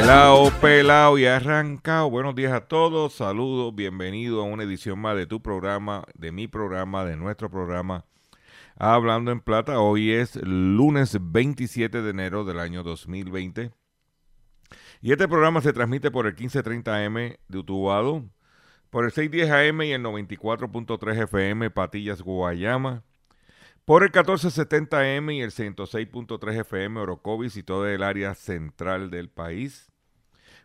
Pelao. Pelao, y arrancado. Buenos días a todos, saludos, bienvenido a una edición más de tu programa, de mi programa, de nuestro programa. Hablando en plata, hoy es lunes 27 de enero del año 2020. Y este programa se transmite por el 1530M de Utuado, por el 610 AM y el 94.3 FM Patillas Guayama, por el 1470M y el 106.3 FM Orocovis y todo el área central del país,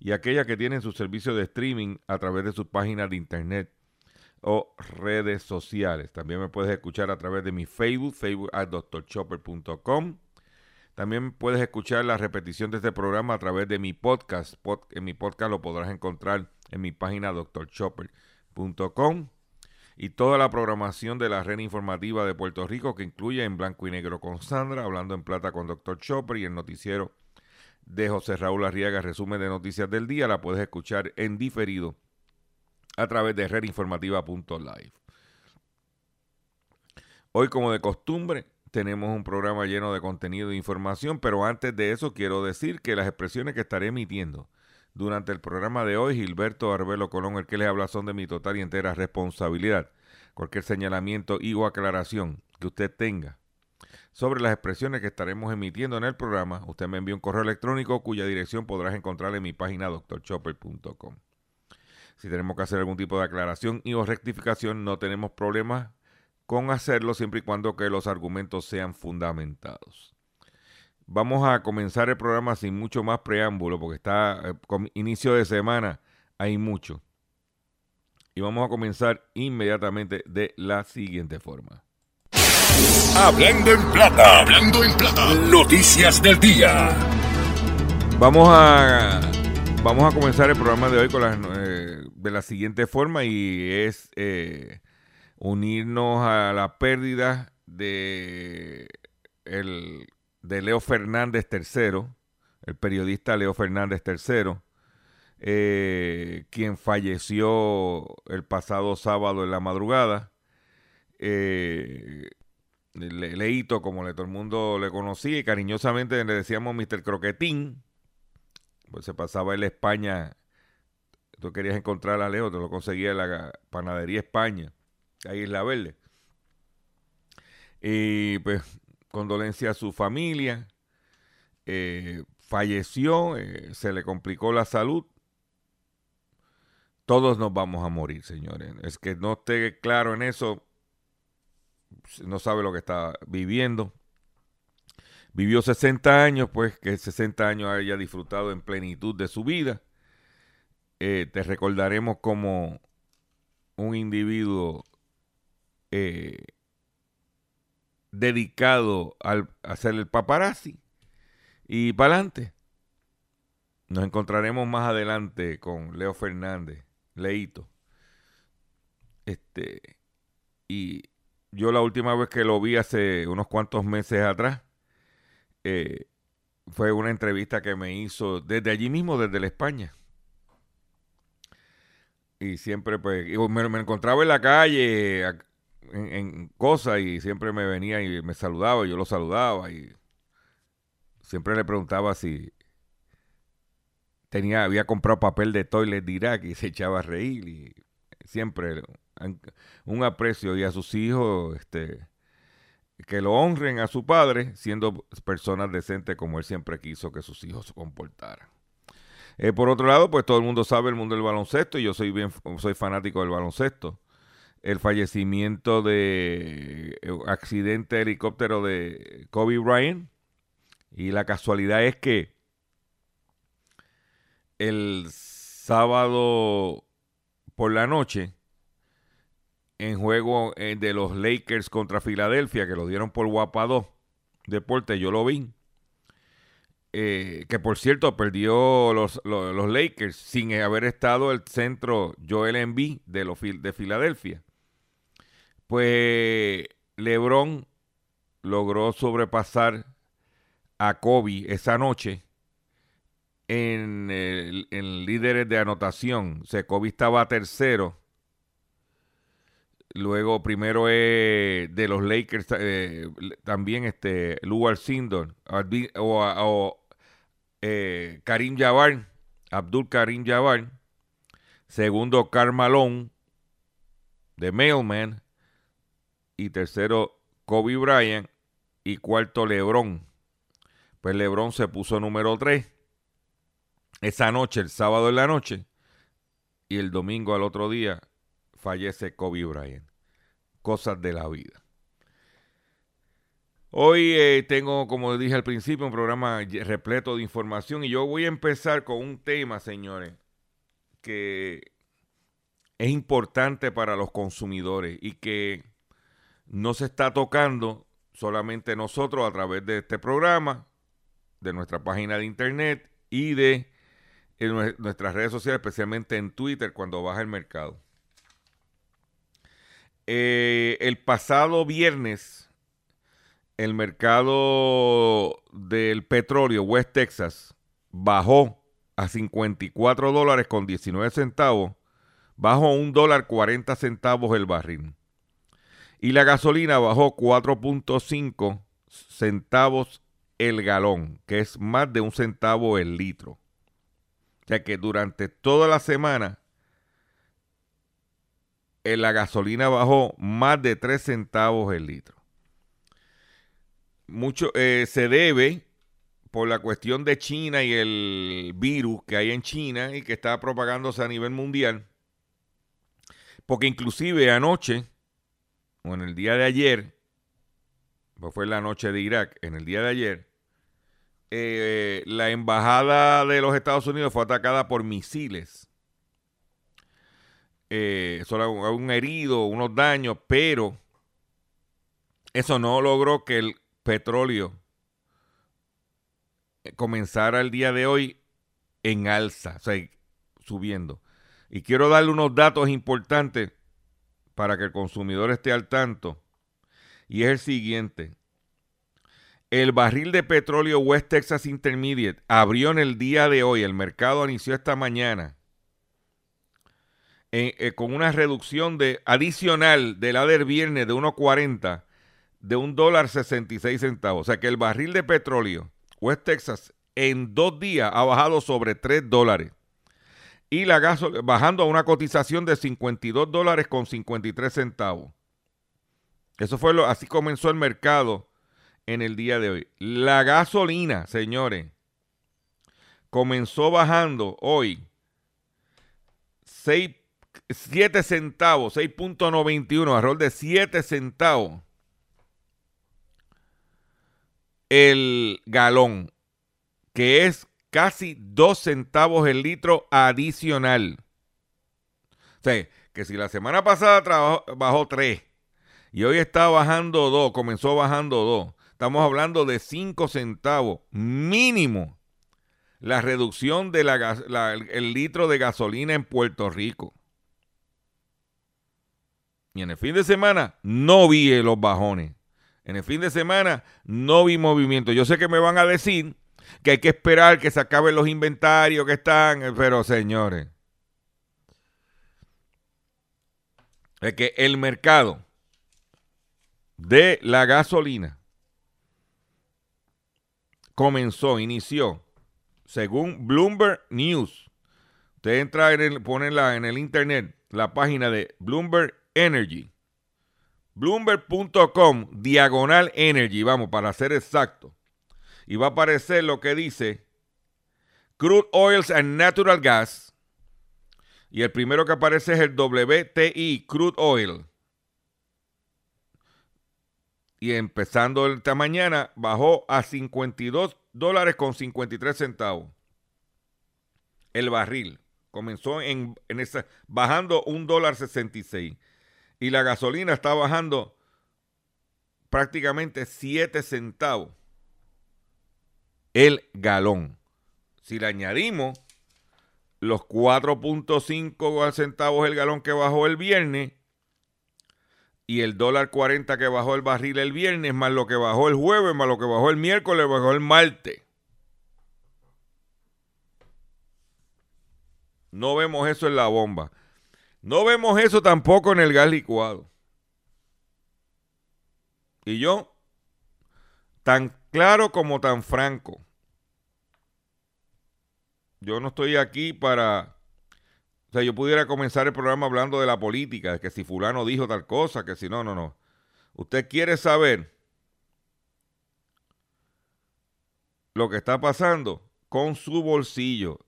y aquellas que tienen su servicio de streaming a través de sus páginas de internet o redes sociales. También me puedes escuchar a través de mi Facebook, facebook at drchopper.com. También puedes escuchar la repetición de este programa a través de mi podcast. Pod- en mi podcast lo podrás encontrar en mi página drchopper.com y toda la programación de la red informativa de Puerto Rico que incluye en blanco y negro con Sandra, hablando en plata con Dr. Chopper y el noticiero de José Raúl Arriaga, resumen de noticias del día, la puedes escuchar en diferido a través de redinformativa.live. Hoy, como de costumbre, tenemos un programa lleno de contenido e información, pero antes de eso quiero decir que las expresiones que estaré emitiendo durante el programa de hoy, Gilberto Arbelo Colón, el que les habla, son de mi total y entera responsabilidad. Cualquier señalamiento y o aclaración que usted tenga sobre las expresiones que estaremos emitiendo en el programa, usted me envía un correo electrónico cuya dirección podrás encontrar en mi página drchopper.com. Si tenemos que hacer algún tipo de aclaración y o rectificación, no tenemos problema con hacerlo siempre y cuando que los argumentos sean fundamentados. Vamos a comenzar el programa sin mucho más preámbulo porque está eh, con inicio de semana, hay mucho. Y vamos a comenzar inmediatamente de la siguiente forma. Hablando en plata, hablando en plata. Noticias del día. Vamos a vamos a comenzar el programa de hoy con las, eh, de la siguiente forma y es eh, unirnos a la pérdida de el de Leo Fernández III, el periodista Leo Fernández III, eh, quien falleció el pasado sábado en la madrugada. Eh, Le- Leito, como le, todo el mundo le conocía y cariñosamente le decíamos Mr. Croquetín, pues se pasaba en España, tú querías encontrar a Leo, te lo conseguía en la panadería España, ahí en La Verde. Y pues condolencia a su familia, eh, falleció, eh, se le complicó la salud. Todos nos vamos a morir, señores. Es que no esté claro en eso, no sabe lo que está viviendo. Vivió 60 años, pues que 60 años haya disfrutado en plenitud de su vida. Eh, te recordaremos como un individuo eh, dedicado al hacer el paparazzi y para adelante. Nos encontraremos más adelante con Leo Fernández, Leito. Este, y yo la última vez que lo vi hace unos cuantos meses atrás, eh, fue una entrevista que me hizo desde allí mismo, desde la España. Y siempre, pues, me, encontraba en la calle, en, cosas y siempre me venía y me saludaba, y yo lo saludaba y siempre le preguntaba si tenía, había comprado papel de toilet de Irak y se echaba a reír y siempre un aprecio y a sus hijos, este, que lo honren a su padre siendo personas decentes como él siempre quiso que sus hijos se comportaran. Eh, por otro lado, pues todo el mundo sabe el mundo del baloncesto y yo soy bien, soy fanático del baloncesto. El fallecimiento de eh, accidente de helicóptero de Kobe Bryant y la casualidad es que el sábado por la noche en juego eh, de los Lakers contra Filadelfia, que lo dieron por Guapa 2 Deporte, yo lo vi. Eh, que por cierto perdió los, los, Lakers sin haber estado el centro Joel Embiid de, los, de Filadelfia. Pues LeBron logró sobrepasar a Kobe esa noche en, en líderes de anotación. O sea, Kobe estaba tercero Luego, primero es de los Lakers, eh, también este, Lugar Sindor, o, eh, Karim Jabbar, Abdul Karim Jabbar. Segundo, Carmalón, de Mailman. Y tercero, Kobe Bryant. Y cuarto, Lebron. Pues Lebron se puso número 3 esa noche, el sábado en la noche. Y el domingo al otro día fallece Kobe Bryant. Cosas de la vida. Hoy eh, tengo, como dije al principio, un programa repleto de información y yo voy a empezar con un tema, señores, que es importante para los consumidores y que no se está tocando solamente nosotros a través de este programa, de nuestra página de internet y de nuestras redes sociales, especialmente en Twitter cuando baja el mercado. Eh, el pasado viernes, el mercado del petróleo West Texas bajó a 54 dólares con 19 centavos, bajó un dólar 40 centavos el barril. Y la gasolina bajó 4.5 centavos el galón, que es más de un centavo el litro. O sea que durante toda la semana la gasolina bajó más de 3 centavos el litro. Mucho eh, se debe por la cuestión de China y el virus que hay en China y que está propagándose a nivel mundial. Porque inclusive anoche, o en el día de ayer, pues fue la noche de Irak, en el día de ayer, eh, la embajada de los Estados Unidos fue atacada por misiles eh, solo un herido, unos daños, pero eso no logró que el petróleo comenzara el día de hoy en alza, o sea, subiendo. Y quiero darle unos datos importantes para que el consumidor esté al tanto. Y es el siguiente. El barril de petróleo West Texas Intermediate abrió en el día de hoy, el mercado inició esta mañana eh, con una reducción de adicional de la del viernes de 1.40 de un dólar 66 centavos. O sea que el barril de petróleo West Texas en dos días ha bajado sobre 3 dólares. Y la gasolina bajando a una cotización de 52 dólares con 53 centavos. Eso fue lo, así comenzó el mercado en el día de hoy. La gasolina, señores, comenzó bajando hoy 6 7 centavos, 6.91, error de 7 centavos el galón, que es casi 2 centavos el litro adicional. O sea, que si la semana pasada bajó 3 y hoy está bajando 2, comenzó bajando 2, estamos hablando de 5 centavos mínimo la reducción del el litro de gasolina en Puerto Rico. Y en el fin de semana no vi los bajones. En el fin de semana no vi movimiento. Yo sé que me van a decir que hay que esperar que se acaben los inventarios que están, pero señores, es que el mercado de la gasolina comenzó, inició, según Bloomberg News. Usted entra en el, en el internet la página de Bloomberg Energy. Bloomberg.com diagonal energy, vamos, para ser exacto. Y va a aparecer lo que dice Crude Oils and Natural Gas. Y el primero que aparece es el WTI, Crude Oil. Y empezando esta mañana bajó a 52 dólares con 53 centavos. El barril. Comenzó en, en bajando un dólar 66. Y la gasolina está bajando prácticamente 7 centavos el galón. Si le añadimos los 4.5 centavos el galón que bajó el viernes y el dólar 40 que bajó el barril el viernes, más lo que bajó el jueves, más lo que bajó el miércoles, bajó el martes. No vemos eso en la bomba. No vemos eso tampoco en el gas licuado. Y yo, tan claro como tan franco, yo no estoy aquí para... O sea, yo pudiera comenzar el programa hablando de la política, de que si fulano dijo tal cosa, que si no, no, no. Usted quiere saber lo que está pasando con su bolsillo.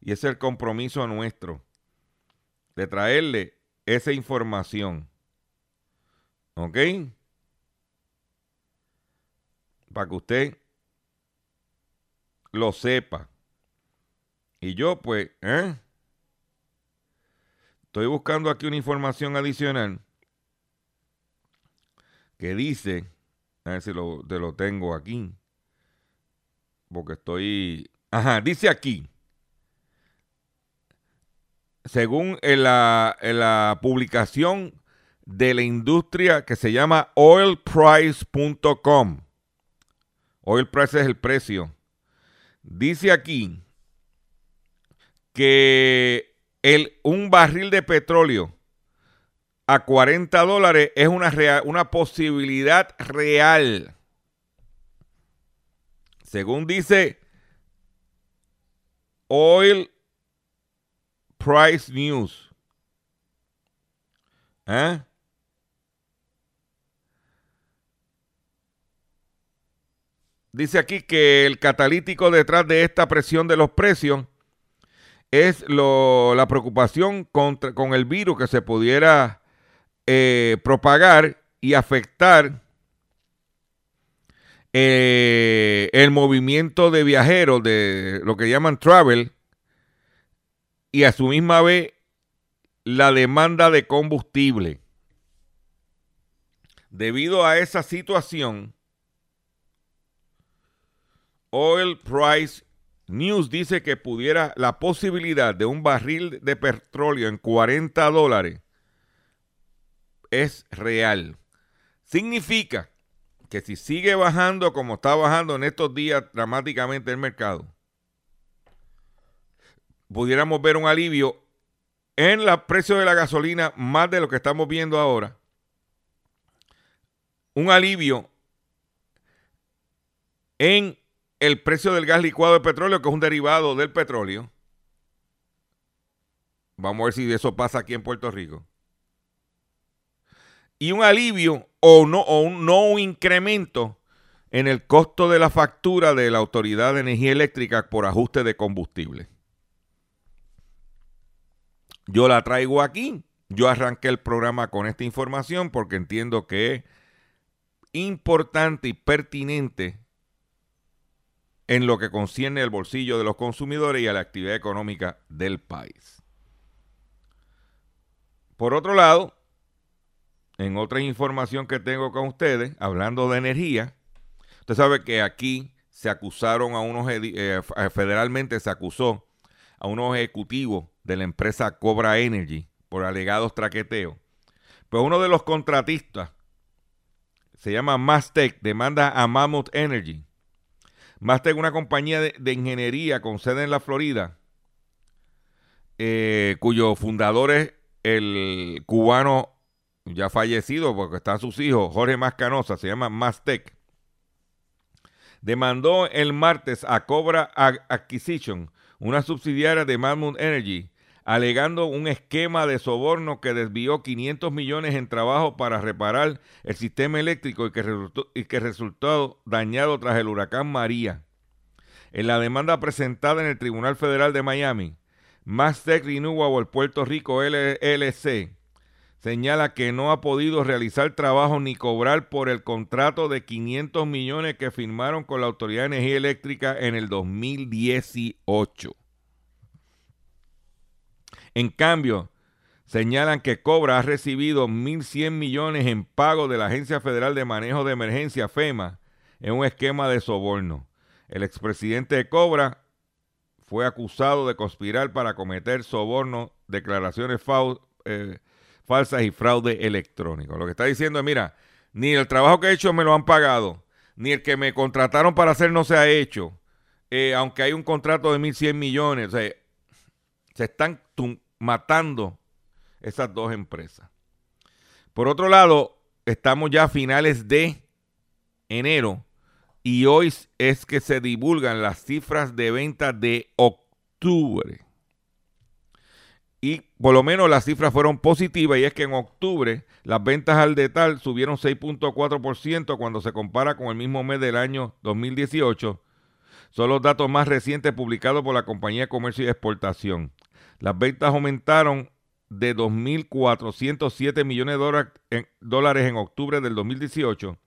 Y ese es el compromiso nuestro de traerle esa información. ¿Ok? Para que usted lo sepa. Y yo, pues, ¿eh? Estoy buscando aquí una información adicional que dice, a ver si lo, te lo tengo aquí, porque estoy, ajá, dice aquí, según la, publicación de la industria que se llama oilprice.com. Oil price es el precio. Dice aquí que un barril de petróleo a 40 dólares es una, una posibilidad real. Según dice Oil Price News. ¿Eh? Dice aquí que el catalítico detrás de esta presión de los precios es la preocupación contra, con el virus que se pudiera eh, propagar y afectar eh, el movimiento de viajeros, de lo que llaman travel, y a su misma vez la demanda de combustible. Debido a esa situación, Oil Price News dice que pudiera la posibilidad de un barril de petróleo en 40 dólares es real. Significa que si sigue bajando como está bajando en estos días dramáticamente el mercado, pudiéramos ver un alivio en el precio de la gasolina más de lo que estamos viendo ahora. Un alivio en el precio del gas licuado de petróleo, que es un derivado del petróleo. Vamos a ver si eso pasa aquí en Puerto Rico. Y un alivio o no, o un, no un incremento en el costo de la factura de la Autoridad de Energía Eléctrica por ajuste de combustible. Yo la traigo aquí. Yo arranqué el programa con esta información porque entiendo que es importante y pertinente en lo que concierne al bolsillo de los consumidores y a la actividad económica del país. Por otro lado, en otra información que tengo con ustedes, hablando de energía, usted sabe que aquí se acusaron a unos, eh, federalmente se acusó a unos ejecutivos de la empresa Cobra Energy por alegados traqueteos. Pues uno de los contratistas, se llama Mastec, demanda a Mammoth Energy más tengo una compañía de, ingeniería con sede en la Florida, eh, cuyo fundador es el cubano ya fallecido porque están sus hijos, Jorge Mascanosa, se llama Mastec, demandó el martes a Cobra Acquisition, una subsidiaria de Mammoth Energy, alegando un esquema de soborno que desvió 500 millones en trabajo para reparar el sistema eléctrico y que resultó, dañado tras el huracán María. En la demanda presentada en el Tribunal Federal de Miami, Mastec Renewable Puerto Rico LLC señala que no ha podido realizar trabajo ni cobrar por el contrato de 500 millones que firmaron con la Autoridad de Energía Eléctrica en el 2018. En cambio, señalan que Cobra ha recibido 1.100 millones en pago de la Agencia Federal de Manejo de Emergencia, FEMA, en un esquema de soborno. El expresidente de Cobra fue acusado de conspirar para cometer soborno, declaraciones eh, falsas y fraude electrónico. Lo que está diciendo es, mira, ni el trabajo que he hecho me lo han pagado, ni el que me contrataron para hacer no se ha hecho, eh, aunque hay un contrato de 1.100 millones. O sea, se están matando esas dos empresas. Por otro lado, estamos ya a finales de enero y hoy es que se divulgan las cifras de ventas de octubre. Y por lo menos las cifras fueron positivas y es que en octubre las ventas al detal subieron 6.4% cuando se compara con el mismo mes del año 2018. Son los datos más recientes publicados por la Compañía de Comercio y Exportación. Las ventas aumentaron de 2.407 millones de dólares en octubre del 2018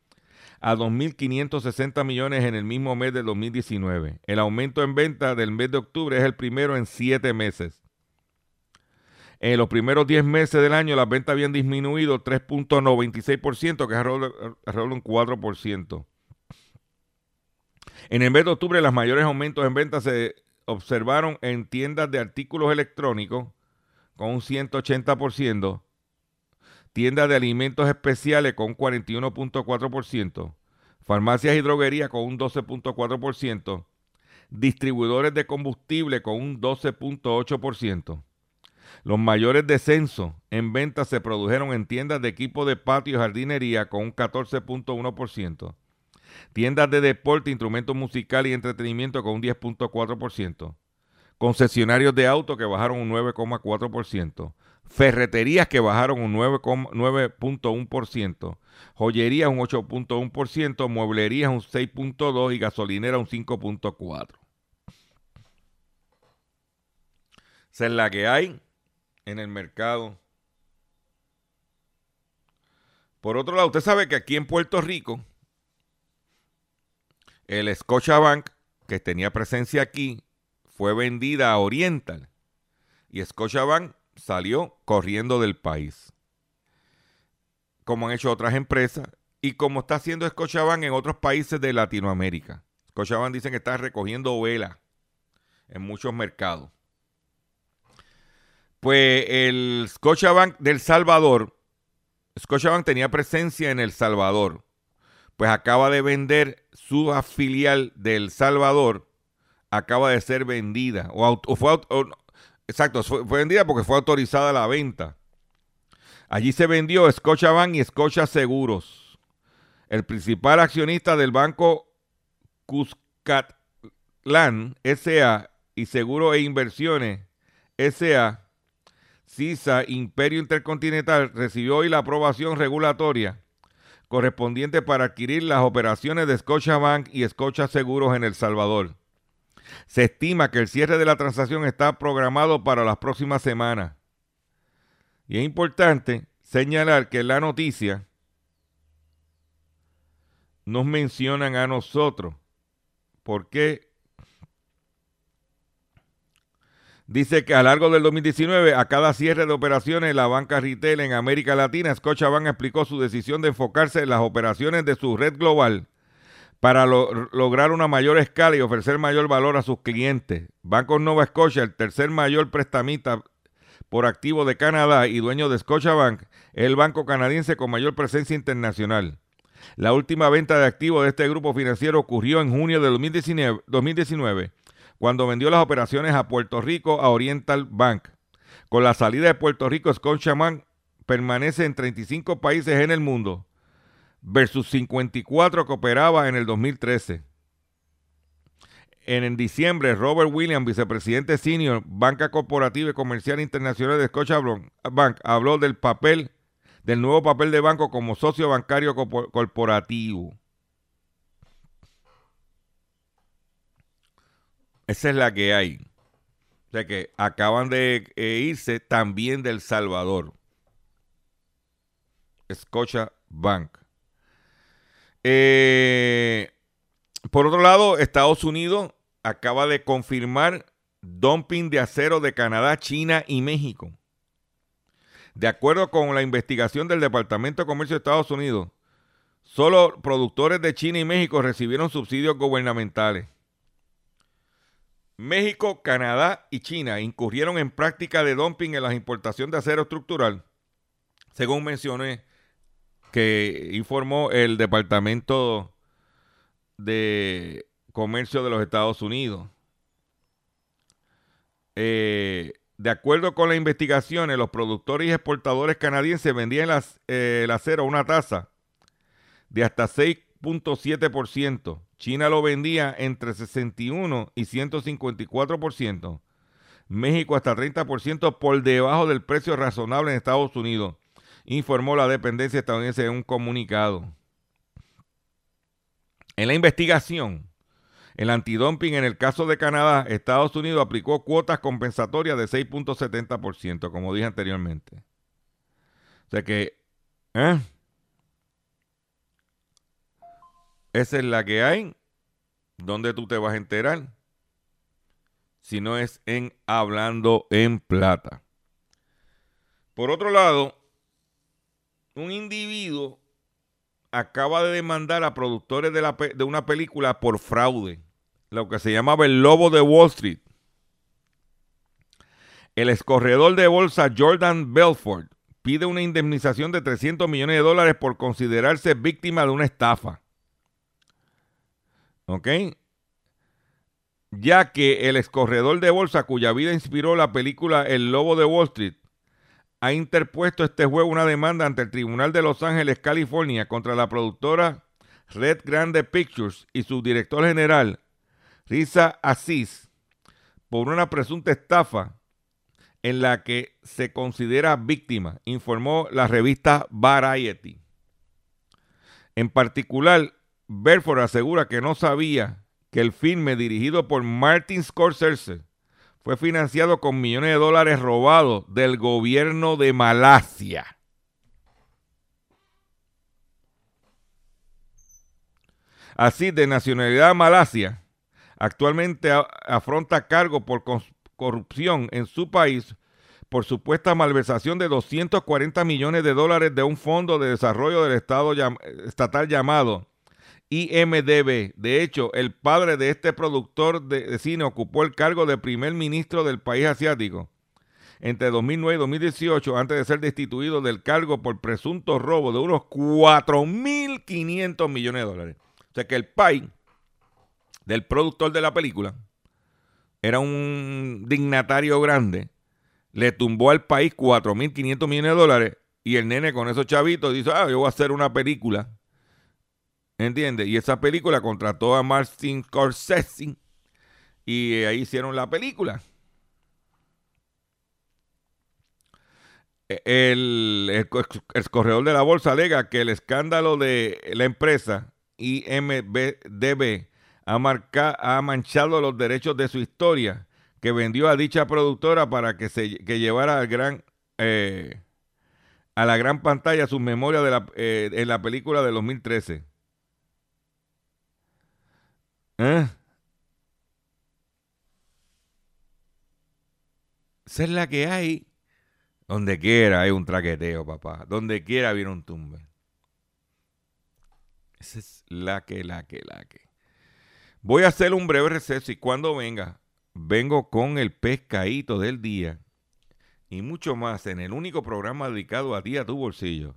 a 2.560 millones en el mismo mes del 2019. El aumento en venta del mes de octubre es el primero en siete meses. En los primeros 10 meses del año las ventas habían disminuido 3.96%, que es alrededor de un 4%. En el mes de octubre, los mayores aumentos en ventas se observaron en tiendas de artículos electrónicos con un 180%, tiendas de alimentos especiales con un 41.4%, farmacias y droguerías con un 12.4%, distribuidores de combustible con un 12.8%. Los mayores descensos en ventas se produjeron en tiendas de equipo de patio y jardinería con un 14.1%, tiendas de deporte, instrumentos musicales y entretenimiento con un 10.4%, concesionarios de autos que bajaron un 9.4%, ferreterías que bajaron un 9.1%, joyerías un 8.1%, mueblerías un 6.2% y gasolinera un 5.4%. Esa es la que hay en el mercado. Por otro lado, usted sabe que aquí en Puerto Rico, el Scotiabank, que tenía presencia aquí, fue vendida a Oriental. Y Scotiabank salió corriendo del país. Como han hecho otras empresas y como está haciendo Scotiabank en otros países de Latinoamérica. Scotiabank dicen que está recogiendo vela en muchos mercados. Pues el Scotiabank del Salvador, Scotiabank tenía presencia en El Salvador, pues acaba de vender su filial del Salvador, acaba de ser vendida, o, fue, exacto, fue, vendida porque fue autorizada la venta. Allí se vendió Scotiabank y Scotia Seguros. El principal accionista del banco Cuscatlán S.A. y Seguro e Inversiones S.A CISA Imperio Intercontinental recibió hoy la aprobación regulatoria correspondiente para adquirir las operaciones de Scotiabank y Scotia Seguros en El Salvador. Se estima que el cierre de la transacción está programado para las próximas semanas. Y es importante señalar que la noticia nos mencionan a nosotros. ¿Por qué Dice que a lo largo del 2019, a cada cierre de operaciones la banca retail en América Latina, Scotiabank explicó su decisión de enfocarse en las operaciones de su red global para lograr una mayor escala y ofrecer mayor valor a sus clientes. Banco Nova Scotia, el tercer mayor prestamista por activo de Canadá y dueño de Scotiabank, es el banco canadiense con mayor presencia internacional. La última venta de activos de este grupo financiero ocurrió en junio de 2019, 2019 cuando vendió las operaciones a Puerto Rico a Oriental Bank. Con la salida de Puerto Rico, Scotiabank permanece en 35 países en el mundo versus 54 que operaba en el 2013. En, diciembre, Robert Williams, vicepresidente senior, Banca Corporativa y Comercial Internacional de Bank, habló del papel, del nuevo papel de banco como socio bancario corporativo. Esa es la que hay. O sea que acaban de eh, irse también del Salvador. Scotia Bank. Eh, por otro lado, Estados Unidos acaba de confirmar dumping de acero de Canadá, China y México. De acuerdo con la investigación del Departamento de Comercio de Estados Unidos, solo productores de China y México recibieron subsidios gubernamentales. México, Canadá y China incurrieron en práctica de dumping en la importación de acero estructural, según mencioné que informó el Departamento de Comercio de los Estados Unidos. Eh, de acuerdo con las investigaciones, los productores y exportadores canadienses vendían eh, el acero a una tasa de hasta 6.7%. China lo vendía entre 61 y 154%. México hasta 30% por debajo del precio razonable en Estados Unidos, informó la dependencia estadounidense en un comunicado. En la investigación, el antidumping en el caso de Canadá, Estados Unidos aplicó cuotas compensatorias de 6.70%, como dije anteriormente. O sea que, ¿eh? Esa es la que hay. ¿Dónde tú te vas a enterar? Si no es en Hablando en Plata. Por otro lado, un individuo acaba de demandar a productores de, de una película por fraude, lo que se llamaba el Lobo de Wall Street. El escorredor de bolsa Jordan Belfort pide una indemnización de 300 millones de dólares por considerarse víctima de una estafa. ¿Ok? Ya que el escorredor de bolsa cuya vida inspiró la película El Lobo de Wall Street ha interpuesto este juego una demanda ante el Tribunal de Los Ángeles, California, contra la productora Red Grande Pictures y su director general, Risa Asís, por una presunta estafa en la que se considera víctima, informó la revista Variety. En particular, Belfort asegura que no sabía que el filme dirigido por Martin Scorsese fue financiado con millones de dólares robados del gobierno de Malasia. Así, de nacionalidad Malasia, actualmente afronta cargo por corrupción en su país por supuesta malversación de 240 millones de dólares de un fondo de desarrollo del Estado estatal llamado IMDB. De hecho, el padre de este productor de cine ocupó el cargo de primer ministro del país asiático entre 2009 y 2018 antes de ser destituido del cargo por presunto robo de unos 4.500 millones de dólares. O sea que el país del productor de la película era un dignatario grande, le tumbó al país 4.500 millones de dólares y el nene con esos chavitos dice, ah, yo voy a hacer una película ¿Entiendes? Y esa película contrató a Martin Scorsese y ahí hicieron la película. El, corredor de la bolsa alega que el escándalo de la empresa IMDB ha, ha manchado los derechos de su historia, que vendió a dicha productora para que se que llevara al gran eh, a la gran pantalla sus memorias eh, en la película de 2013. ¿Eh? Esa es la que hay. Donde quiera hay un traqueteo, papá. Donde quiera viene un tumbe. Esa es la que, la que, la que. Voy a hacer un breve receso y cuando venga, vengo con el pescadito del día y mucho más en el único programa dedicado a ti, a tu bolsillo.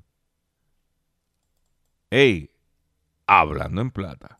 Hey, hablando en plata.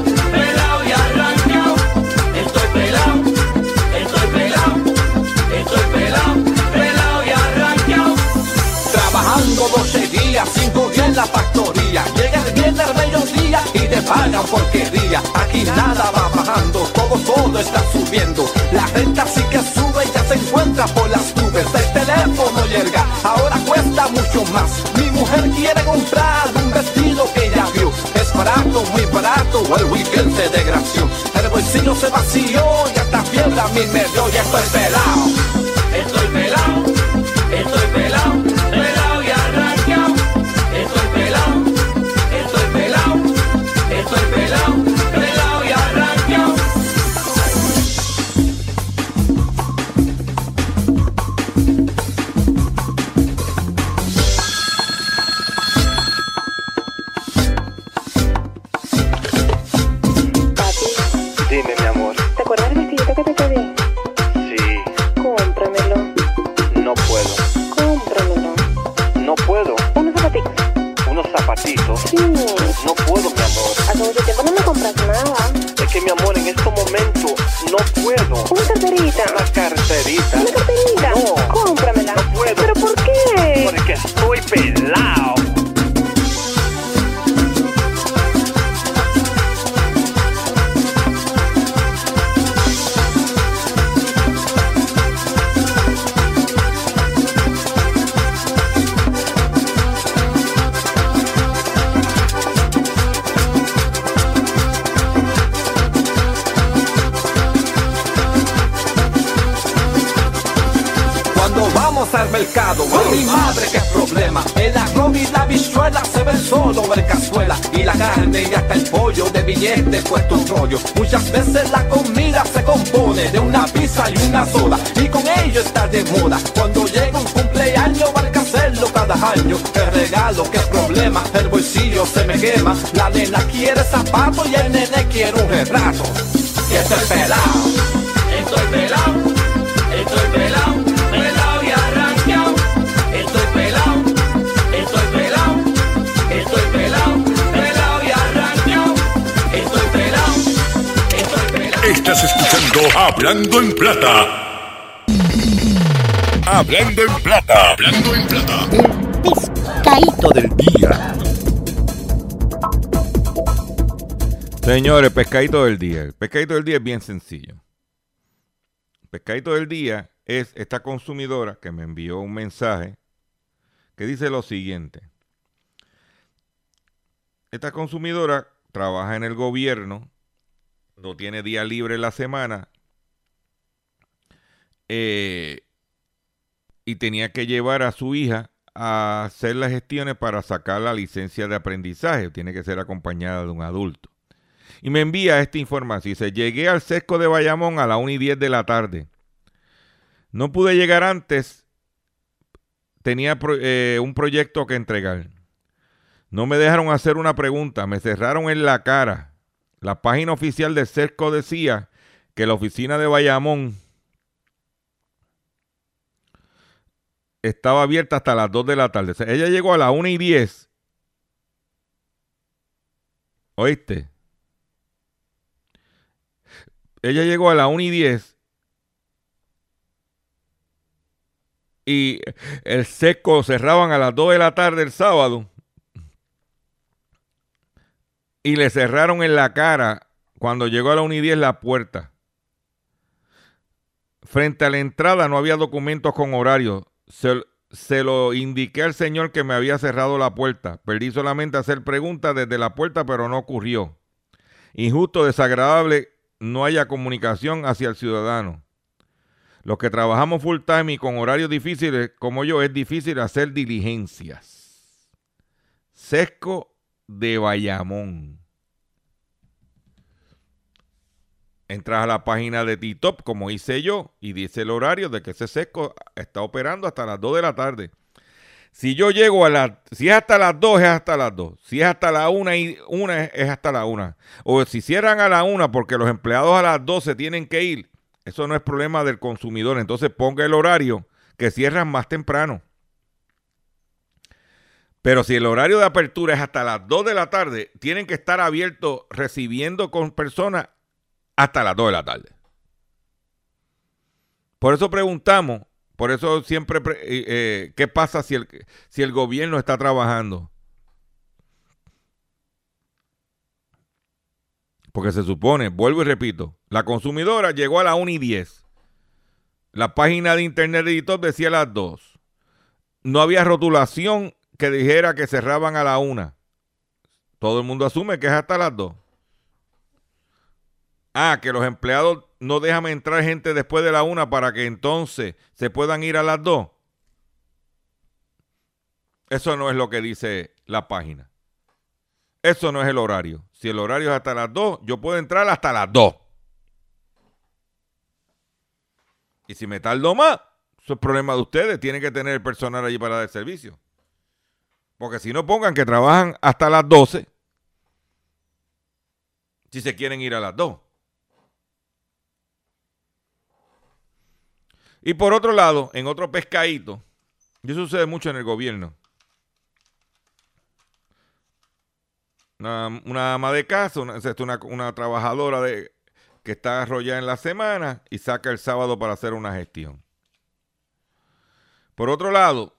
la factoría. Llega el viernes al mediodía y te pagan porquería. Aquí nada va bajando, todo, todo está subiendo. La renta sí que sube y ya se encuentra por las nubes. El teléfono llega, ahora cuesta mucho más. Mi mujer quiere comprar un vestido que ella vio. Es barato, muy barato, el weekend se desgració. El bolsillo se vació y hasta fiebre a mí me dio y estoy pelado. Estoy pelado, Plata. Hablando en Plata. Hablando en Plata. pescadito del día. Señores, pescadito del día. El pescadito del día es bien sencillo. Pescadito del día es esta consumidora que me envió un mensaje que dice lo siguiente. Esta consumidora trabaja en el gobierno, no tiene día libre la semana eh, y tenía que llevar a su hija a hacer las gestiones para sacar la licencia de aprendizaje. Tiene que ser acompañada de un adulto y me envía esta información. Dice, llegué al sesco de Bayamón a las 1 y 10 de la tarde. No pude llegar antes. Tenía eh, un proyecto que entregar. No me dejaron hacer una pregunta. Me cerraron en la cara. La página oficial de sesco decía que la oficina de Bayamón estaba abierta hasta las 2 de la tarde. O sea, ella llegó a las 1 y 10. ¿Oíste? Ella llegó a las 1 y 10 y el seco cerraban a las 2 de la tarde el sábado y le cerraron en la cara cuando llegó a la 1 y 10 la puerta. Frente a la entrada no había documentos con horario. Se, lo indiqué al señor que me había cerrado la puerta. Perdí solamente hacer preguntas desde la puerta, pero no ocurrió. Injusto, desagradable, no haya comunicación hacia el ciudadano. Los que trabajamos full time y con horarios difíciles como yo, es difícil hacer diligencias. Sesco de Bayamón. Entras a la página de T-Top, como hice yo, y dice el horario de que ese sesco está operando hasta las 2 de la tarde. Si yo llego a las, si es hasta las 2, es hasta las 2. Si es hasta la 1 y una es hasta la 1. O si cierran a la 1 porque los empleados a las 12 tienen que ir, eso no es problema del consumidor. Entonces ponga el horario que cierran más temprano. Pero si el horario de apertura es hasta las 2 de la tarde, tienen que estar abiertos recibiendo con personas hasta las 2 de la tarde. Por eso preguntamos, por eso siempre, pre- eh, eh, ¿qué pasa si el, si el gobierno está trabajando? Porque se supone, vuelvo y repito, la consumidora llegó a las 1 y 10. La página de internet de editor decía a las 2. No había rotulación que dijera que cerraban a la 1. Todo el mundo asume que es hasta las 2. Ah, que los empleados no dejan entrar gente después de la 1 para que entonces se puedan ir a las 2. Eso no es lo que dice la página. Eso no es el horario. Si el horario es hasta las 2, yo puedo entrar hasta las 2. Y si me tardo más, eso es problema de ustedes. Tienen que tener el personal allí para dar servicio. Porque si no pongan que trabajan hasta las 12, si se quieren ir a las 2. Y por otro lado, en otro pescadito, eso sucede mucho en el gobierno. Una, ama de casa, una, una, trabajadora que está arrollada en la semana y saca el sábado para hacer una gestión. Por otro lado,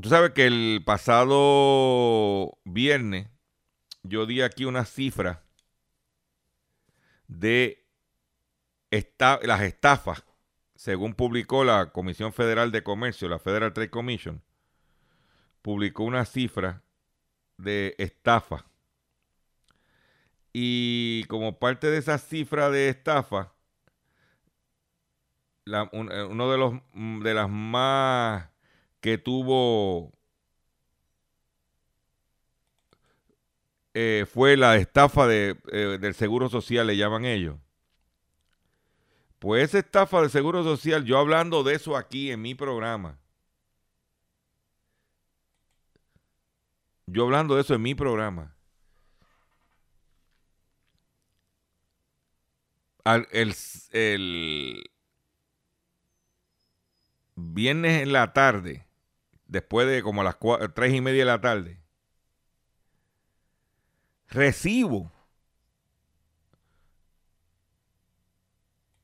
tú sabes que el pasado viernes yo di aquí una cifra de las estafas, según publicó la Comisión Federal de Comercio, la Federal Trade Commission, publicó una cifra de estafa. Y como parte de esa cifra de estafa, la, un, uno de los de las más que tuvo eh, fue la estafa de, eh, del Seguro Social, le llaman ellos. Pues esa estafa del Seguro Social, yo hablando de eso aquí en mi programa, yo hablando de eso en mi programa, al, el, el viernes en la tarde, después de como a las tres y media de la tarde, recibo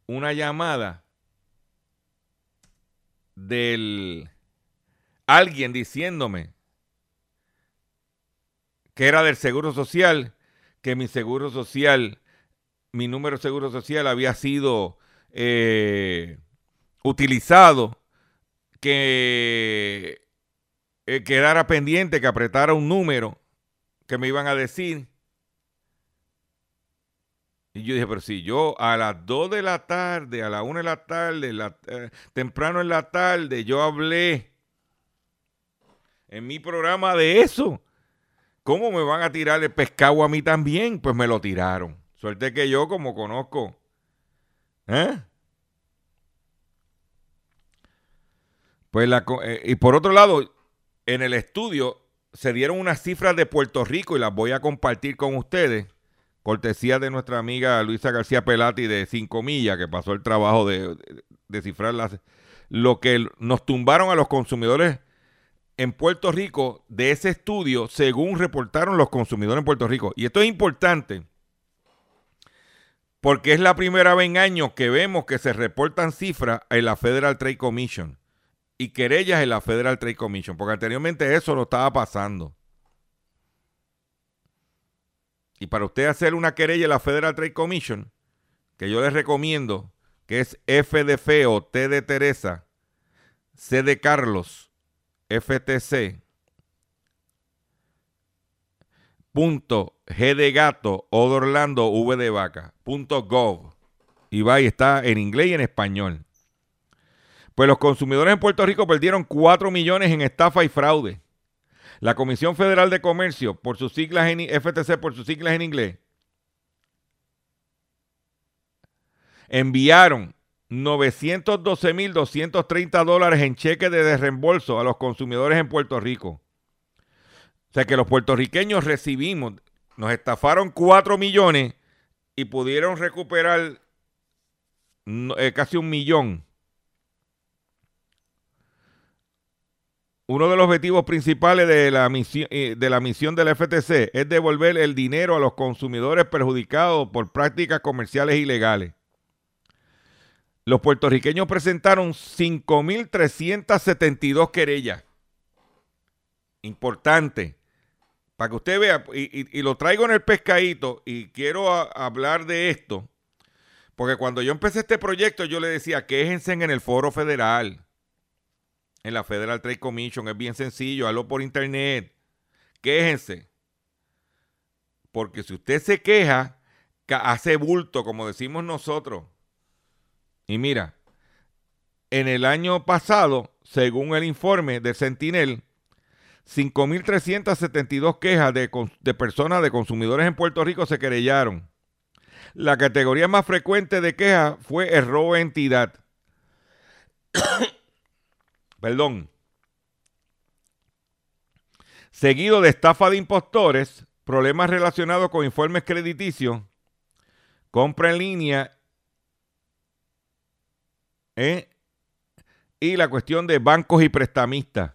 una llamada del alguien diciéndome que era del seguro social, que mi seguro social, mi número de seguro social había sido eh, utilizado, que eh, quedara pendiente, que apretara un número que me iban a decir. Y yo dije, pero si yo a las 2 de la tarde, a la 1 de la tarde, eh, temprano en la tarde, yo hablé en mi programa de eso. ¿Cómo me van a tirar el pescado a mí también? Pues me lo tiraron. Suerte que yo, como conozco. ¿Eh? Pues la, eh, y por otro lado, en el estudio se dieron unas cifras de Puerto Rico y las voy a compartir con ustedes. Cortesía de nuestra amiga Luisa García Pelati de 5 millas, que pasó el trabajo de, de, de lo que nos tumbaron a los consumidores en Puerto Rico de ese estudio, según reportaron los consumidores en Puerto Rico. Y esto es importante porque es la primera vez en años que vemos que se reportan cifras en la Federal Trade Commission y querellas en la Federal Trade Commission, porque anteriormente eso no estaba pasando. Y para usted hacer una querella en la Federal Trade Commission, que yo les recomiendo, que es F de feo, T de Teresa, C de Carlos, FTC, punto G de gato, O de Orlando, V de vaca, punto gov. Y va y está en inglés y en español. Pues los consumidores en Puerto Rico perdieron 4 millones en estafa y fraude. La Comisión Federal de Comercio, por sus siglas en FTC, por sus siglas en inglés, enviaron 912.230 dólares en cheques de reembolso a los consumidores en Puerto Rico. O sea que los puertorriqueños recibimos, nos estafaron 4 millones y pudieron recuperar eh, casi un millón. Uno de los objetivos principales de la, misión, eh, de la misión del FTC es devolver el dinero a los consumidores perjudicados por prácticas comerciales ilegales. Los puertorriqueños presentaron 5.372 querellas. Importante. Para que usted vea, y, lo traigo en el pescadito, y quiero hablar de esto, porque cuando yo empecé este proyecto, yo le decía, quéjense en el foro federal, en la Federal Trade Commission, es bien sencillo, hazlo por internet, quéjense. Porque si usted se queja, hace bulto, como decimos nosotros. Y mira, en el año pasado, según el informe de Sentinel, 5.372 quejas de personas, de consumidores en Puerto Rico se querellaron. La categoría más frecuente de quejas fue el robo de entidad. Perdón. Seguido de estafa de impostores, problemas relacionados con informes crediticios, compra en línea ¿eh? y la cuestión de bancos y prestamistas.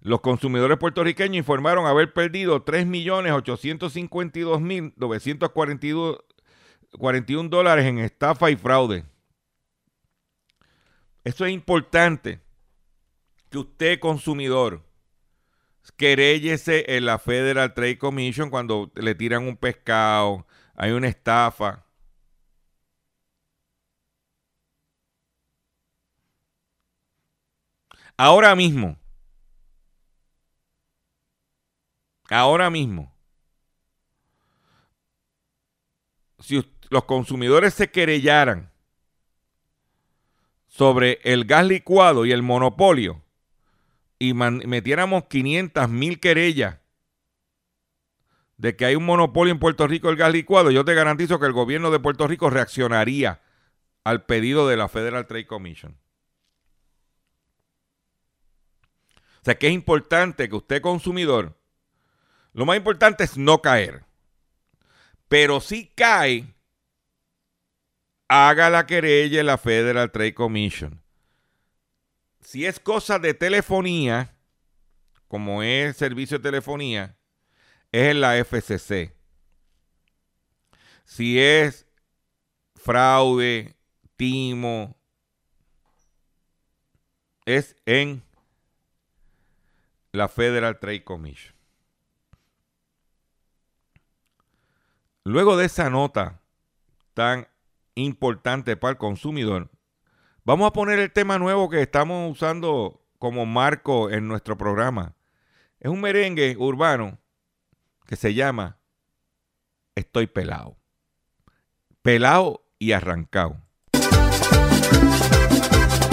Los consumidores puertorriqueños informaron haber perdido 3.852.941 dólares en estafa y fraude. Eso es importante que usted, consumidor, querellese en la Federal Trade Commission cuando le tiran un pescado, hay una estafa. Ahora mismo, ahora mismo, si los consumidores se querellaran sobre el gas licuado y el monopolio y metiéramos 500 mil querellas de que hay un monopolio en Puerto Rico del gas licuado, yo te garantizo que el gobierno de Puerto Rico reaccionaría al pedido de la Federal Trade Commission. O sea que es importante que usted consumidor, lo más importante es no caer. Pero si cae, haga la querella en la Federal Trade Commission. Si es cosa de telefonía, como es servicio de telefonía, es en la FCC. Si es fraude, timo, es en la Federal Trade Commission. Luego de esa nota tan importante para el consumidor, vamos a poner el tema nuevo que estamos usando como marco en nuestro programa. Es un merengue urbano que se llama Estoy pelado. Pelado y arrancado.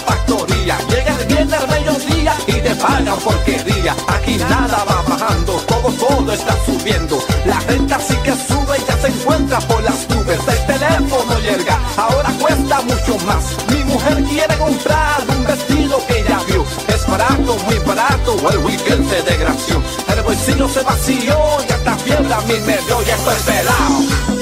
factoría. Llega el viernes al mediodía y te pagan porquería. Aquí nada va bajando, todo, todo está subiendo. La renta sí que sube y ya se encuentra por las nubes. El teléfono llega, ahora cuesta mucho más. Mi mujer quiere comprar un vestido que ya vio. Es barato, muy barato, el weekend se desgració. El bolsillo se vació y hasta fiebre a mí me dio. Ya estoy pelado,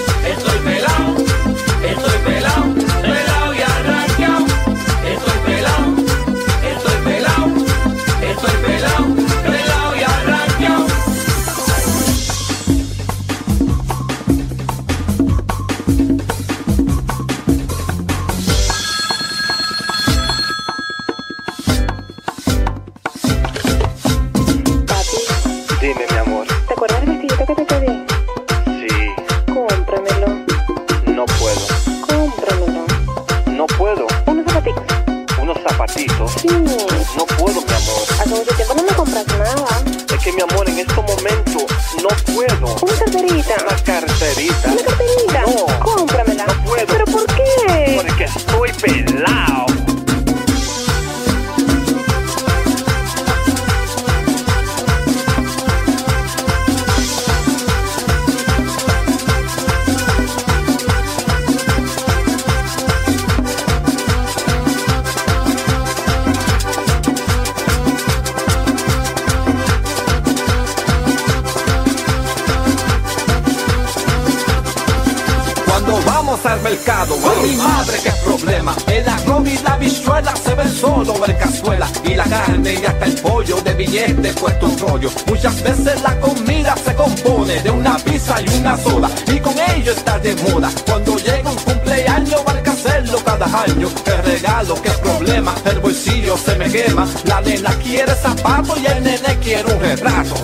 regalo, qué problema, el bolsillo se me quema. La nena quiere zapatos y el nene quiere un retrato.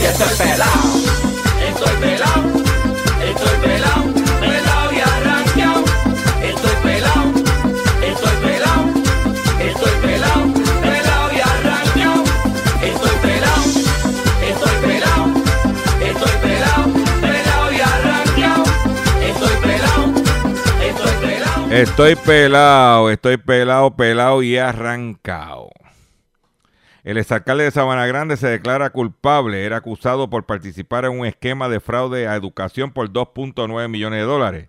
Y estoy pelado, estoy pelado. Estoy pelado, pelado, y arrancado. El exalcalde de Sabana Grande se declara culpable. Era acusado por participar en un esquema de fraude a educación por 2.9 millones de dólares.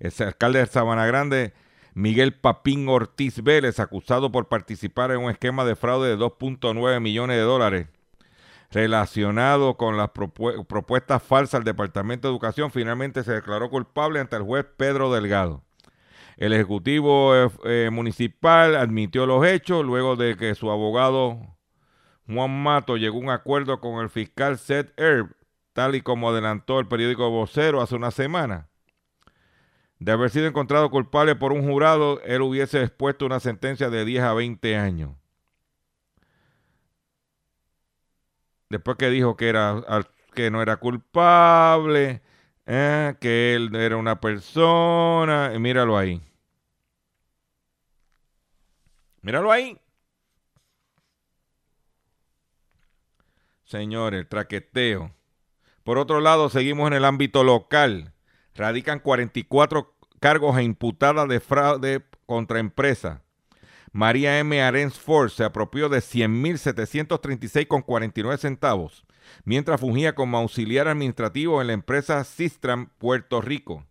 El alcalde de Sabana Grande, Miguel Papín Ortiz Vélez, acusado por participar en un esquema de fraude de 2.9 millones de dólares relacionado con las propu- propuestas falsas del Departamento de Educación, finalmente se declaró culpable ante el juez Pedro Delgado. El Ejecutivo eh, eh, Municipal admitió los hechos luego de que su abogado Juan Mato llegó a un acuerdo con el fiscal Seth Erb, tal y como adelantó el periódico Vocero hace una semana. De haber sido encontrado culpable por un jurado, él hubiese expuesto una sentencia de 10 a 20 años. Después que dijo que, era, que no era culpable, eh, que él era una persona, y míralo ahí. Míralo ahí. Señores, traqueteo. Por otro lado, seguimos en el ámbito local. Radican 44 cargos e imputadas de fraude contra empresa. María M. Arens Ford se apropió de 100.736,49 centavos, mientras fungía como auxiliar administrativo en la empresa Sistram Puerto Rico.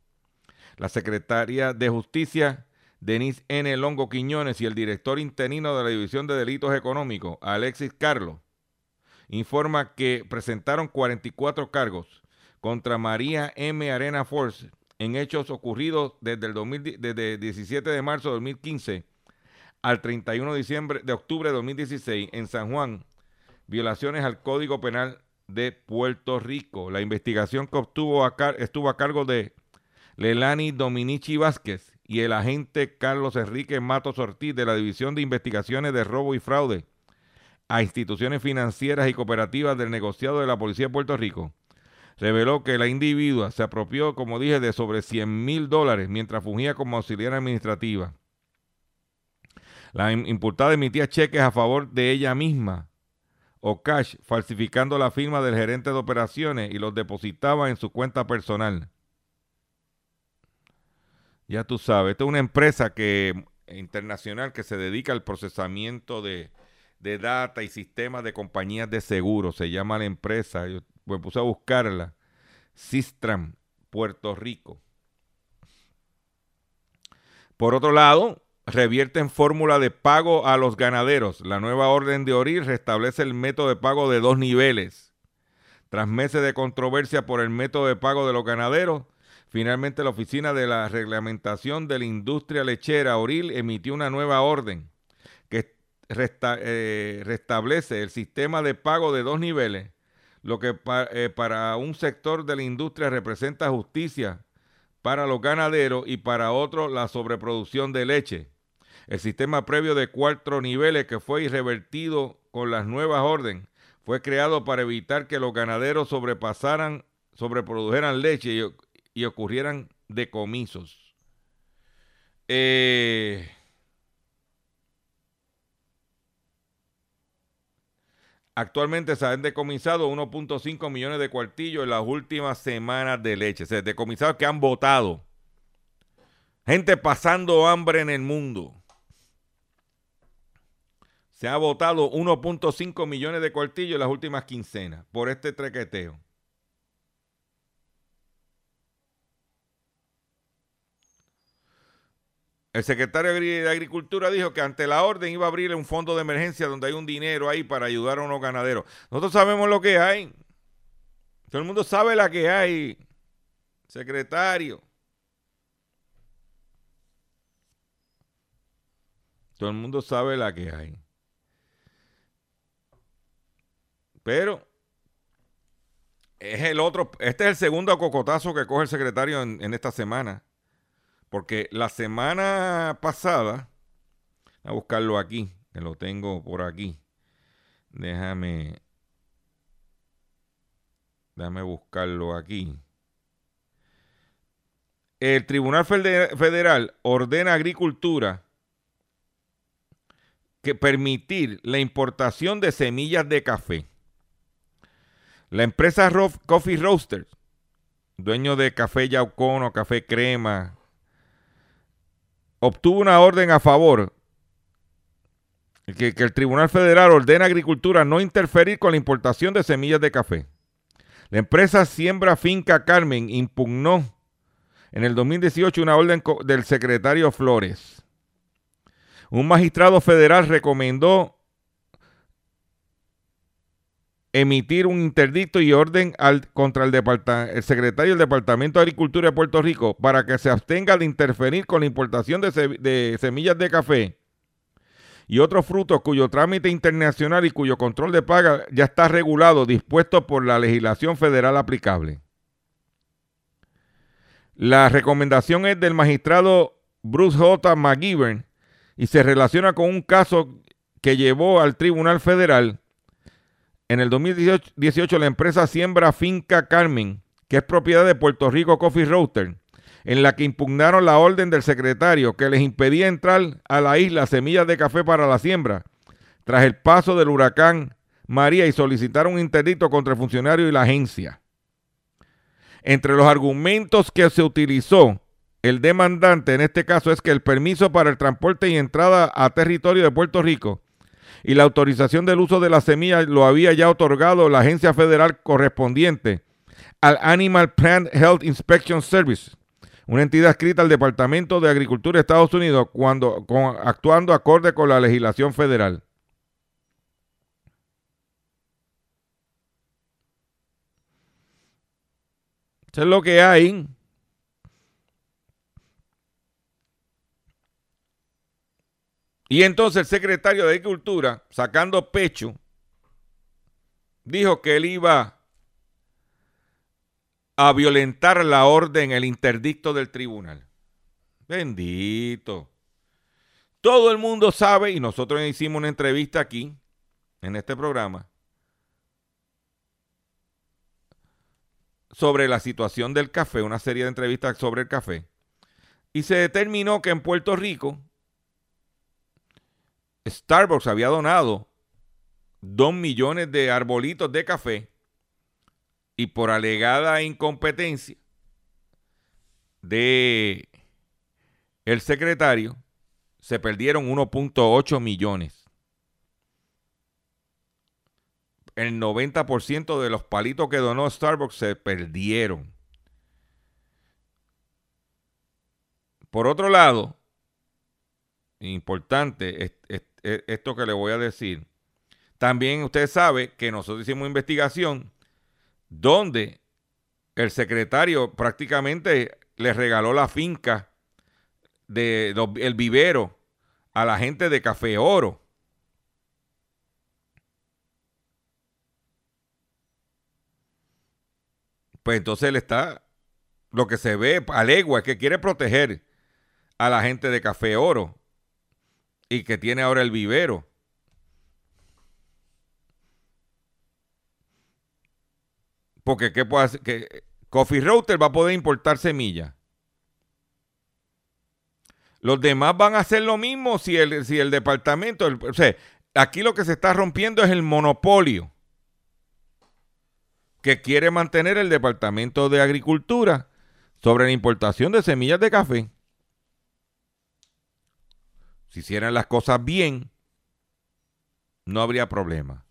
La secretaria de Justicia, Denise N. Longo Quiñones, y el director interino de la División de Delitos Económicos, Alexis Carlos, informa que presentaron 44 cargos contra María M. Arena Force en hechos ocurridos desde el 2000 desde 17 de marzo de 2015 al 31 de, diciembre, de octubre de 2016 en San Juan, violaciones al Código Penal de Puerto Rico. La investigación que obtuvo a estuvo a cargo de Lelani Dominici Vázquez y el agente Carlos Enrique Matos Ortiz de la División de Investigaciones de Robo y Fraude a instituciones financieras y cooperativas del negociado de la Policía de Puerto Rico, reveló que la individua se apropió, como dije, de sobre 100 mil dólares mientras fungía como auxiliar administrativa. La im- imputada emitía cheques a favor de ella misma o cash, falsificando la firma del gerente de operaciones y los depositaba en su cuenta personal. Ya tú sabes, esta es una empresa que internacional que se dedica al procesamiento de, de y sistemas de compañías de seguros. Se llama la empresa, yo me puse a buscarla, Sistram, Puerto Rico. Por otro lado, revierten fórmula de pago a los ganaderos. La nueva orden de ORIR restablece el método de pago de dos niveles. Tras meses de controversia por el método de pago de los ganaderos, finalmente la Oficina de la Reglamentación de la Industria Lechera, ORIL, emitió una nueva orden que eh, restablece el sistema de pago de dos niveles, lo que eh, para un sector de la industria representa justicia para los ganaderos y para otros la sobreproducción de leche. El sistema previo de cuatro niveles que fue irrevertido con las nuevas órdenes fue creado para evitar que los ganaderos sobrepasaran, sobreprodujeran leche y, ocurrieran decomisos. Eh, Actualmente se han decomisado 1.5 millones de cuartillos en las últimas semanas de leche. O sea, decomisados que han votado. Gente pasando hambre en el mundo. Se ha votado 1.5 millones de cuartillos en las últimas quincenas por este trequeteo. El secretario de Agricultura dijo que ante la orden iba a abrir un fondo de emergencia donde hay un dinero ahí para ayudar a unos ganaderos. Nosotros sabemos lo que hay. Todo el mundo sabe la que hay. Secretario. Todo el mundo sabe la que hay. Pero es el otro, este es el segundo cocotazo que coge el secretario en, esta semana. Porque la semana pasada, a buscarlo aquí, que lo tengo por aquí. Déjame. Déjame buscarlo aquí. El Tribunal Federal ordena a Agricultura que permitir la importación de semillas de café. La empresa Coffee Roasters, dueño de Café Yaucono, Café Crema, obtuvo una orden a favor que, que, el Tribunal Federal ordena a Agricultura no interferir con la importación de semillas de café. La empresa Siembra Finca Carmen impugnó en el 2018 una orden del secretario Flores. Un magistrado federal recomendó emitir un interdicto y orden al, contra el, secretario del Departamento de Agricultura de Puerto Rico para que se abstenga de interferir con la importación de, de semillas de café y otros frutos cuyo trámite internacional y cuyo control de paga ya está regulado, dispuesto por la legislación federal aplicable. La recomendación es del magistrado Bruce J. McGivern y se relaciona con un caso que llevó al Tribunal Federal en el 2018 la empresa Siembra Finca Carmen, que es propiedad de Puerto Rico Coffee Roaster, en la que impugnaron la orden del secretario que les impedía entrar a la isla semillas de café para la siembra, tras el paso del huracán María y solicitaron un interdicto contra el funcionario y la agencia. Entre los argumentos que se utilizó el demandante en este caso es que el permiso para el transporte y entrada a territorio de Puerto Rico y la autorización del uso de la semilla lo había ya otorgado la agencia federal correspondiente al Animal Plant Health Inspection Service, una entidad escrita al Departamento de Agricultura de Estados Unidos cuando, actuando acorde con la legislación federal. Eso es lo que hay. Y entonces el secretario de Agricultura, sacando pecho, dijo que él iba a violentar la orden, el interdicto del tribunal. Bendito. Todo el mundo sabe, y nosotros hicimos una entrevista aquí, en este programa, sobre la situación del café, una serie de entrevistas sobre el café. Y se determinó que en Puerto Rico Starbucks había donado dos millones de arbolitos de café y por alegada incompetencia de el secretario se perdieron 1.8 millones. El 90% de los palitos que donó Starbucks se perdieron. Por otro lado, importante, esto que le voy a decir. También usted sabe que nosotros hicimos investigación donde el secretario prácticamente le regaló la finca de el vivero a la gente de Café Oro. Pues entonces él está, lo que se ve a legua es que quiere proteger a la gente de Café Oro y que tiene ahora el vivero. Porque ¿qué puede hacer? Que Coffee Router va a poder importar semillas. Los demás van a hacer lo mismo si el, si el departamento, o sea, aquí lo que se está rompiendo es el monopolio que quiere mantener el Departamento de Agricultura sobre la importación de semillas de café. Si hicieran las cosas bien, no habría problema.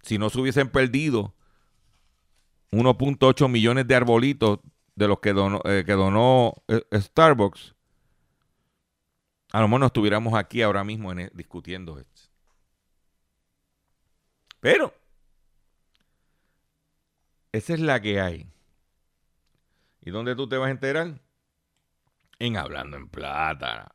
Si no se hubiesen perdido 1.8 millones de arbolitos de los que donó, eh, eh, Starbucks, a lo mejor no estuviéramos aquí ahora mismo e, discutiendo esto. Pero, esa es la que hay. ¿Y dónde tú te vas a enterar? En Hablando en Plata.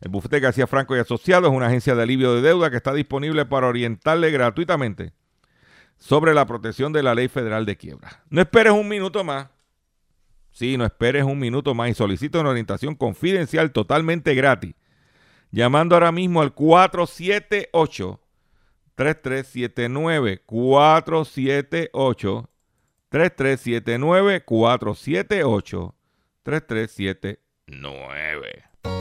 El bufete García Franco y Asociados es una agencia de alivio de deuda que está disponible para orientarle gratuitamente sobre la protección de la ley federal de quiebra. No esperes un minuto más. Sí, no esperes un minuto más y solicita una orientación confidencial totalmente gratis. Llamando ahora mismo al 478 3379 478 3379 478 3379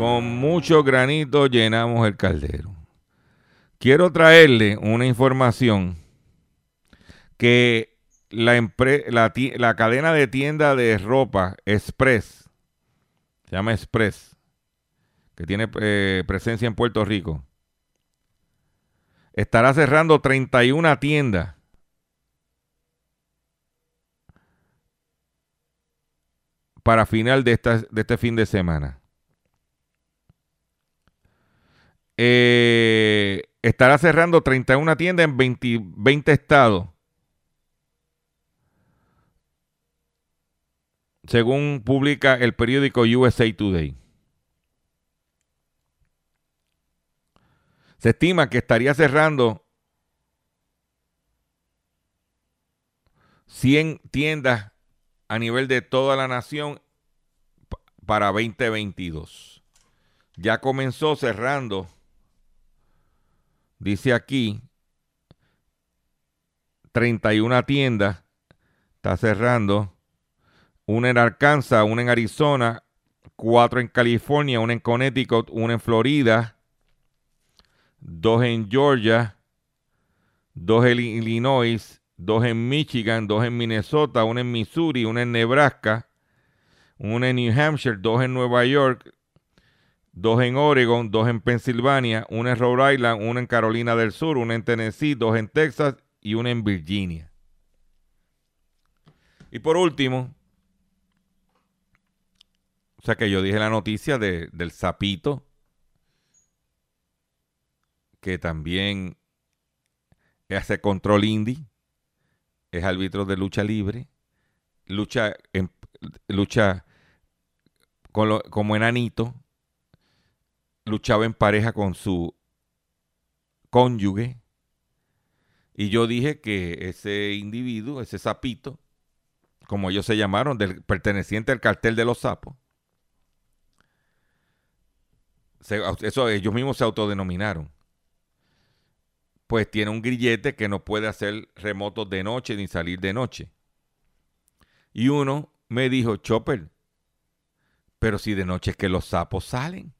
Con mucho granito llenamos el caldero. Quiero traerle una información que la, la, cadena de tienda de ropa Express, se llama Express, que tiene eh, presencia en Puerto Rico, estará cerrando 31 tiendas. para final de, de este fin de semana. Eh, estará cerrando 31 tiendas en 20, 20 estados. Según publica el periódico USA Today. Se estima que estaría cerrando 100 tiendas a nivel de toda la nación pa- para 2022. Ya comenzó cerrando Dice aquí 31 tiendas. Está cerrando. Una en Arkansas, una en Arizona, cuatro en California, una en Connecticut, una en Florida, dos en Georgia, dos en Illinois, dos en Michigan, dos en Minnesota, una en Missouri, una en Nebraska, una en New Hampshire, dos en Nueva York, dos en Oregon, dos en Pensilvania, una en Rhode Island, una en Carolina del Sur, una en Tennessee, dos en Texas y una en Virginia. Y por último, o sea que yo dije la noticia de- del sapito, que también hace control indie, es árbitro de lucha libre, lucha, en- lucha como enanito, luchaba en pareja con su cónyuge. Y yo dije que ese individuo, ese sapito, como ellos se llamaron, del, perteneciente al cartel de los sapos, eso ellos mismos se autodenominaron. Pues tiene un grillete que no puede hacer remotos de noche ni salir de noche. Y uno me dijo, Chopper, pero si de noche es que los sapos salen.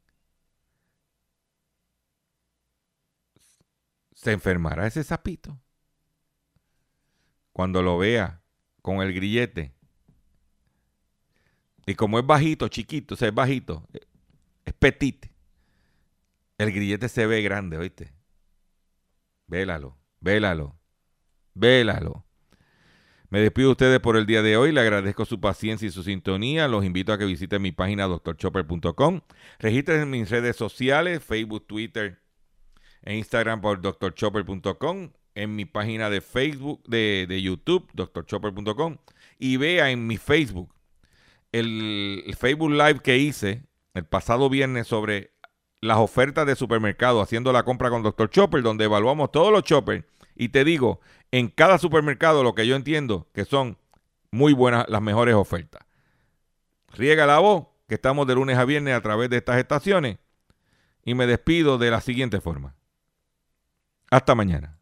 ¿Se enfermará ese sapito? Cuando lo vea con el grillete. Y como es bajito, chiquito, o sea, es bajito, es petit, el grillete se ve grande, ¿oíste? Vélalo, vélalo, vélalo. Me despido de ustedes por el día de hoy. Le agradezco su paciencia y su sintonía. Los invito a que visiten mi página drchopper.com. Registren en mis redes sociales, Facebook, Twitter e Instagram por drchopper.com. En mi página de Facebook, de, de YouTube, drchopper.com. Y vea en mi Facebook el, el Facebook Live que hice el pasado viernes sobre las ofertas de supermercado haciendo la compra con Dr. Chopper, donde evaluamos todos los choppers. Y te digo, en cada supermercado lo que yo entiendo que son muy buenas las mejores ofertas. Riega la voz, que estamos de lunes a viernes a través de estas estaciones. Y me despido de la siguiente forma. Hasta mañana.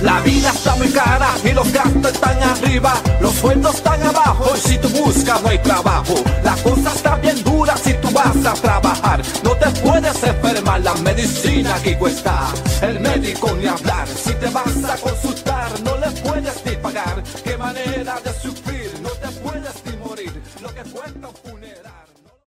La vida está muy cara y los gastos están arriba, los sueldos están abajo y si tú buscas no hay trabajo. La cosa está bien dura si tú vas a trabajar, no te puedes enfermar, la medicina aquí cuesta, el médico ni hablar. Si te vas a consultar no le puedes ni pagar, qué manera de